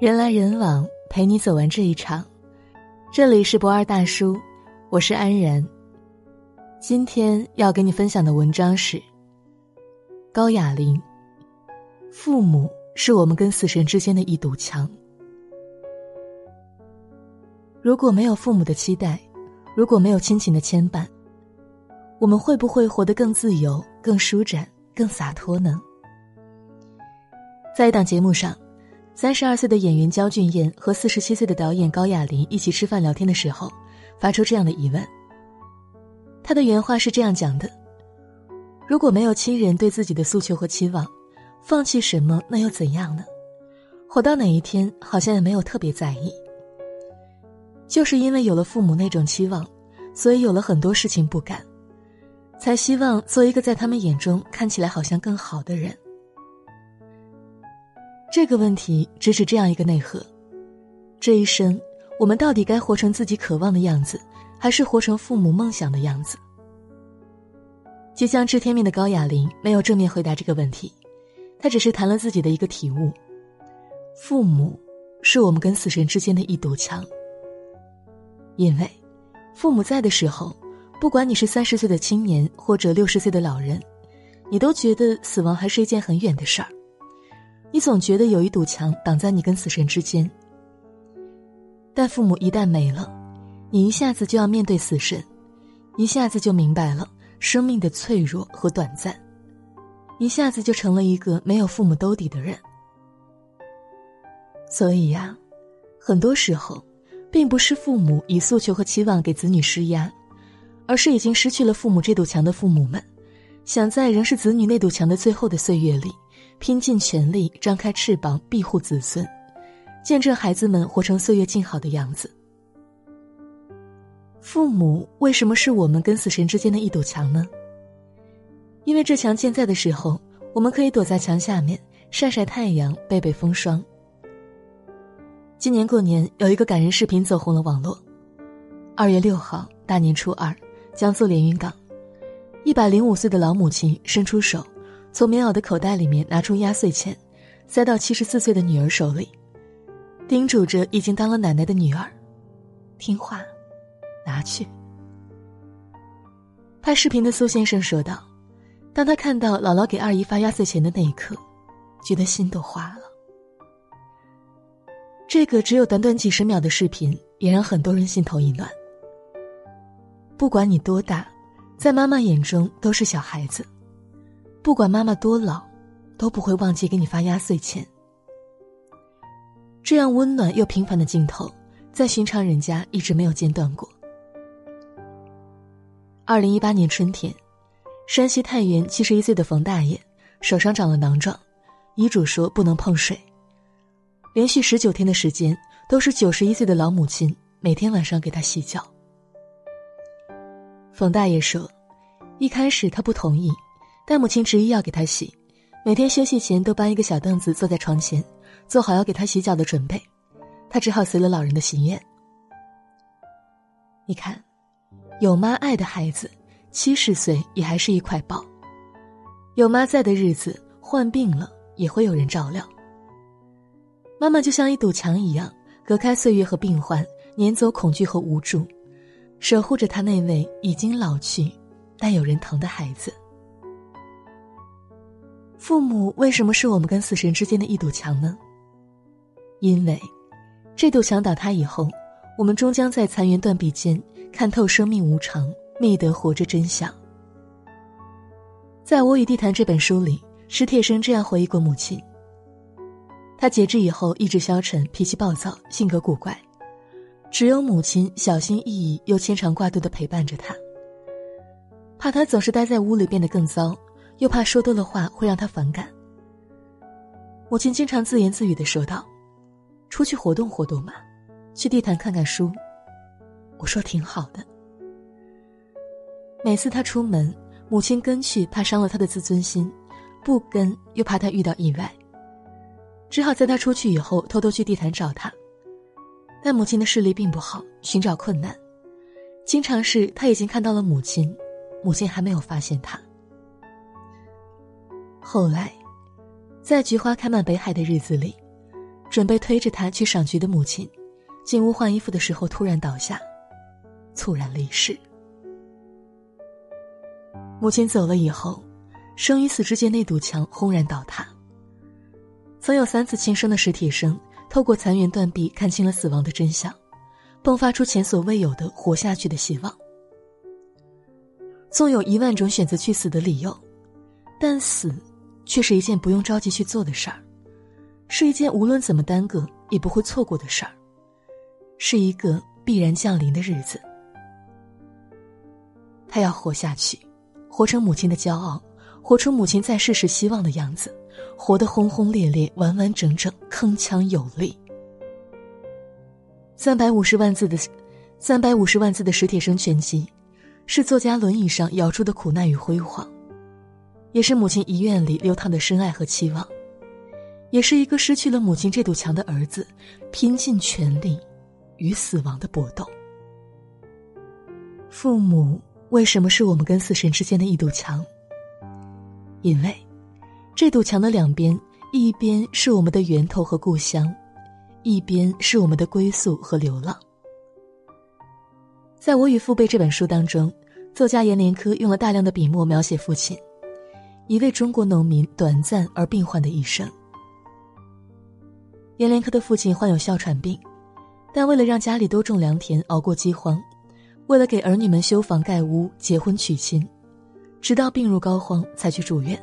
人来人往，陪你走完这一场。这里是博二大叔，我是安然。今天要给你分享的文章是高雅玲。父母是我们跟死神之间的一堵墙。如果没有父母的期待，如果没有亲情的牵绊，我们会不会活得更自由、更舒展、更洒脱呢？在一档节目上。三十二岁的演员焦俊艳和四十七岁的导演高亚麟一起吃饭聊天的时候，发出这样的疑问。他的原话是这样讲的：“如果没有亲人对自己的诉求和期望，放弃什么那又怎样呢？活到哪一天好像也没有特别在意。就是因为有了父母那种期望，所以有了很多事情不敢，才希望做一个在他们眼中看起来好像更好的人。”这个问题只是这样一个内核：这一生，我们到底该活成自己渴望的样子，还是活成父母梦想的样子？即将知天命的高雅玲没有正面回答这个问题，她只是谈了自己的一个体悟：父母是我们跟死神之间的一堵墙。因为，父母在的时候，不管你是三十岁的青年或者六十岁的老人，你都觉得死亡还是一件很远的事儿。你总觉得有一堵墙挡在你跟死神之间，但父母一旦没了，你一下子就要面对死神，一下子就明白了生命的脆弱和短暂，一下子就成了一个没有父母兜底的人。所以呀，很多时候，并不是父母以诉求和期望给子女施压，而是已经失去了父母这堵墙的父母们，想在仍是子女那堵墙的最后的岁月里。拼尽全力，张开翅膀庇护子孙，见证孩子们活成岁月静好的样子。父母为什么是我们跟死神之间的一堵墙呢？因为这墙健在的时候，我们可以躲在墙下面晒晒太阳，背背风霜。今年过年有一个感人视频走红了网络。二月六号，大年初二，江苏连云港，一百零五岁的老母亲伸出手。从棉袄的口袋里面拿出压岁钱，塞到七十四岁的女儿手里，叮嘱着已经当了奶奶的女儿：“听话，拿去。”拍视频的苏先生说道：“当他看到姥姥给二姨发压岁钱的那一刻，觉得心都化了。”这个只有短短几十秒的视频，也让很多人心头一暖。不管你多大，在妈妈眼中都是小孩子。不管妈妈多老，都不会忘记给你发压岁钱。这样温暖又平凡的镜头，在寻常人家一直没有间断过。二零一八年春天，山西太原七十一岁的冯大爷手上长了囊状，遗嘱说不能碰水。连续十九天的时间，都是九十一岁的老母亲每天晚上给他洗脚。冯大爷说，一开始他不同意。但母亲执意要给他洗，每天休息前都搬一个小凳子坐在床前，做好要给他洗脚的准备，他只好随了老人的心愿。你看，有妈爱的孩子，七十岁也还是一块宝。有妈在的日子，患病了也会有人照料。妈妈就像一堵墙一样，隔开岁月和病患，撵走恐惧和无助，守护着他那位已经老去，但有人疼的孩子。父母为什么是我们跟死神之间的一堵墙呢？因为，这堵墙倒塌以后，我们终将在残垣断壁间看透生命无常，觅得活着真相。在《我与地坛》这本书里，史铁生这样回忆过母亲：他截肢以后意志消沉，脾气暴躁，性格古怪，只有母亲小心翼翼又牵肠挂肚的陪伴着他，怕他总是待在屋里变得更糟。又怕说多了话会让他反感。母亲经常自言自语的说道：“出去活动活动嘛，去地坛看看书。”我说：“挺好的。”每次他出门，母亲跟去怕伤了他的自尊心，不跟又怕他遇到意外，只好在他出去以后偷偷去地坛找他。但母亲的视力并不好，寻找困难，经常是他已经看到了母亲，母亲还没有发现他。后来，在菊花开满北海的日子里，准备推着他去赏菊的母亲，进屋换衣服的时候突然倒下，猝然离世。母亲走了以后，生与死之间那堵墙轰然倒塌。曾有三次轻生的史铁生透过残垣断壁看清了死亡的真相，迸发出前所未有的活下去的希望。纵有一万种选择去死的理由，但死，却是一件不用着急去做的事儿，是一件无论怎么耽搁也不会错过的事儿，是一个必然降临的日子。他要活下去，活成母亲的骄傲，活出母亲在世时希望的样子，活得轰轰烈烈、完完整整、铿锵有力。三百五十万字的，三百五十万字的史铁生全集。是作家轮椅上摇出的苦难与辉煌，也是母亲遗愿里流淌的深爱和期望，也是一个失去了母亲这堵墙的儿子拼尽全力与死亡的搏斗。父母为什么是我们跟死神之间的一堵墙？因为这堵墙的两边，一边是我们的源头和故乡，一边是我们的归宿和流浪。在我与父辈这本书当中，作家阎连科用了大量的笔墨描写父亲，一位中国农民短暂而病患的一生。阎连科的父亲患有哮喘病，但为了让家里多种良田，熬过饥荒，为了给儿女们修房盖屋、结婚娶亲，直到病入膏肓才去住院，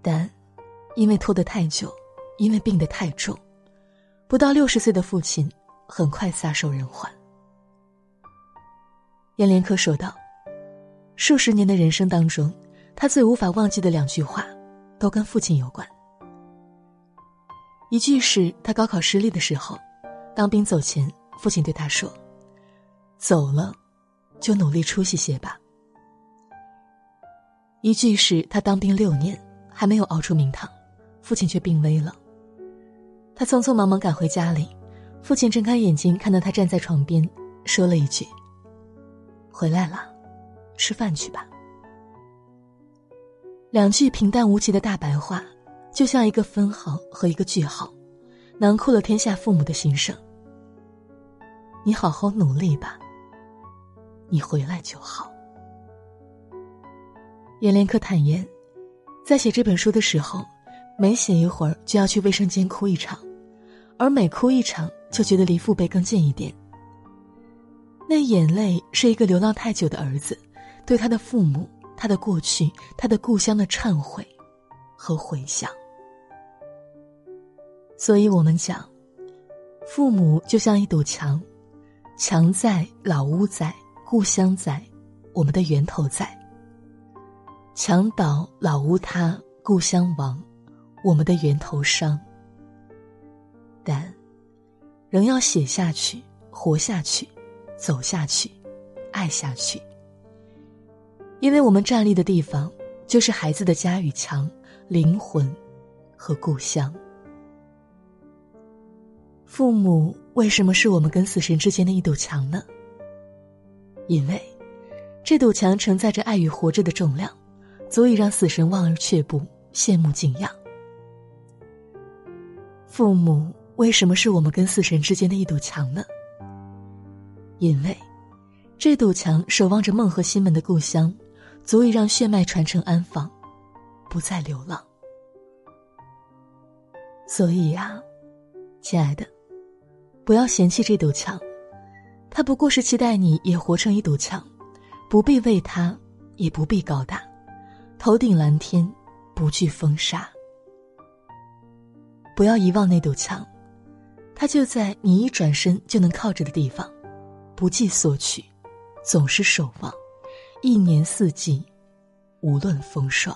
但因为拖得太久，因为病得太重，不到六十岁的父亲很快撒手人寰。阎连科说道：“数十年的人生当中，他最无法忘记的两句话，都跟父亲有关。一句是他高考失利的时候，当兵走前，父亲对他说：‘走了，就努力出息些吧。’一句是他当兵六年还没有熬出名堂，父亲却病危了。他匆匆忙忙赶回家里，父亲睁开眼睛看到他站在床边，说了一句。”回来了，吃饭去吧。两句平淡无奇的大白话，就像一个分号和一个句号，囊括了天下父母的心声。你好好努力吧，你回来就好。阎连科坦言，在写这本书的时候，每写一会儿就要去卫生间哭一场，而每哭一场就觉得离父辈更近一点。那眼泪是一个流浪太久的儿子，对他的父母、他的过去、他的故乡的忏悔和回想。所以我们讲，父母就像一堵墙，墙在，老屋在，故乡在，我们的源头在。墙倒，老屋塌，故乡亡，我们的源头伤。但，仍要写下去，活下去。走下去，爱下去。因为我们站立的地方，就是孩子的家与墙、灵魂和故乡。父母为什么是我们跟死神之间的一堵墙呢？因为，这堵墙承载着爱与活着的重量，足以让死神望而却步、羡慕敬仰。父母为什么是我们跟死神之间的一堵墙呢？因为，这堵墙守望着梦和心门的故乡，足以让血脉传承安放，不再流浪。所以呀，亲爱的，不要嫌弃这堵墙，它不过是期待你也活成一堵墙，不必为它，也不必高大，头顶蓝天，不惧风沙。不要遗忘那堵墙，它就在你一转身就能靠着的地方。不计索取，总是守望，一年四季，无论风霜。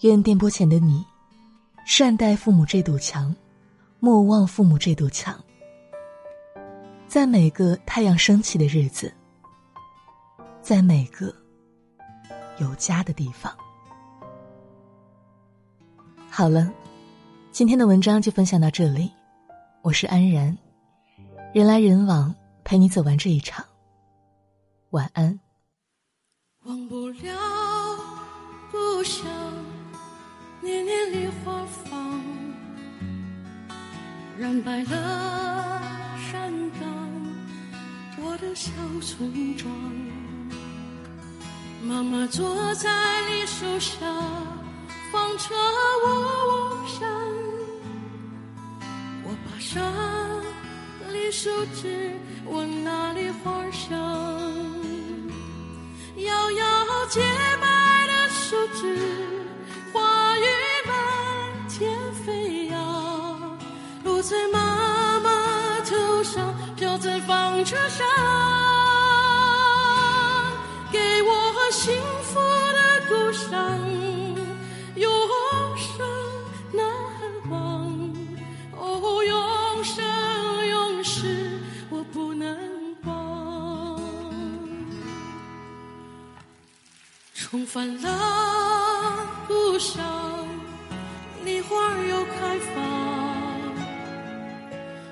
愿电波前的你，善待父母这堵墙，莫忘父母这堵墙。在每个太阳升起的日子，在每个有家的地方。好了，今天的文章就分享到这里，我是安然。人来人往，陪你走完这一场。晚安。忘不了故乡，年年梨花放，染白了山岗，我的小村庄。妈妈坐在梨树下，纺着我梦想。我爬上梨树枝，闻那里花香，摇摇洁白的树枝，花雨满天飞扬，落在妈妈头上，飘在纺车上，重返了故乡，梨花又开放，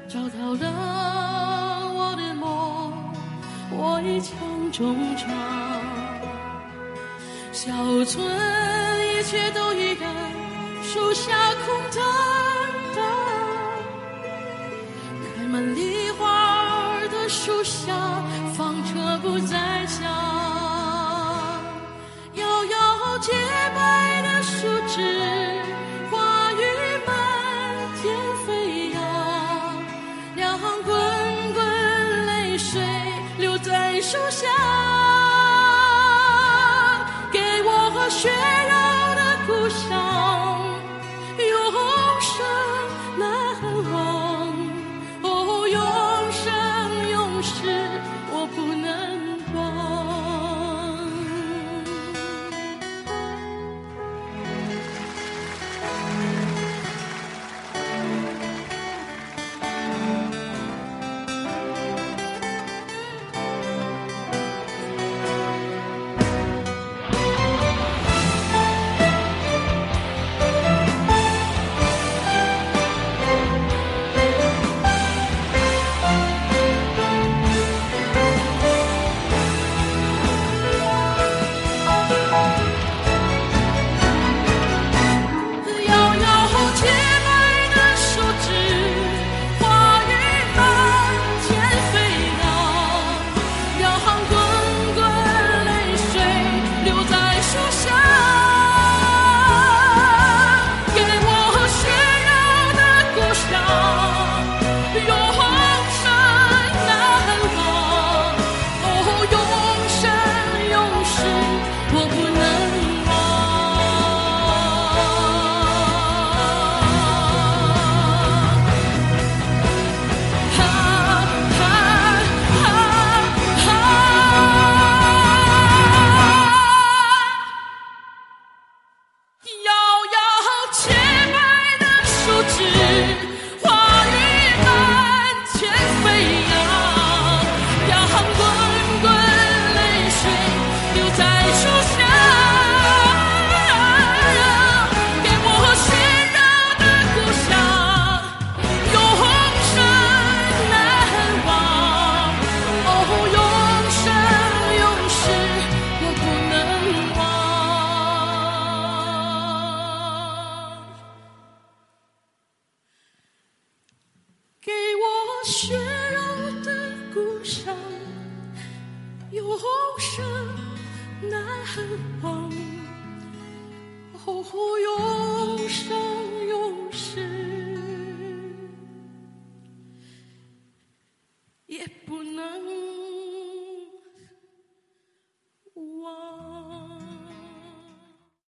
找到了我的梦，我已强中唱。小村一切都依然，树下空荡荡，开满梨花的树下，纺车不再白的树枝，花雨满天飞扬，两行滚滚泪水流在树下，给我血肉我血肉的故乡，永生难忘。哦，永生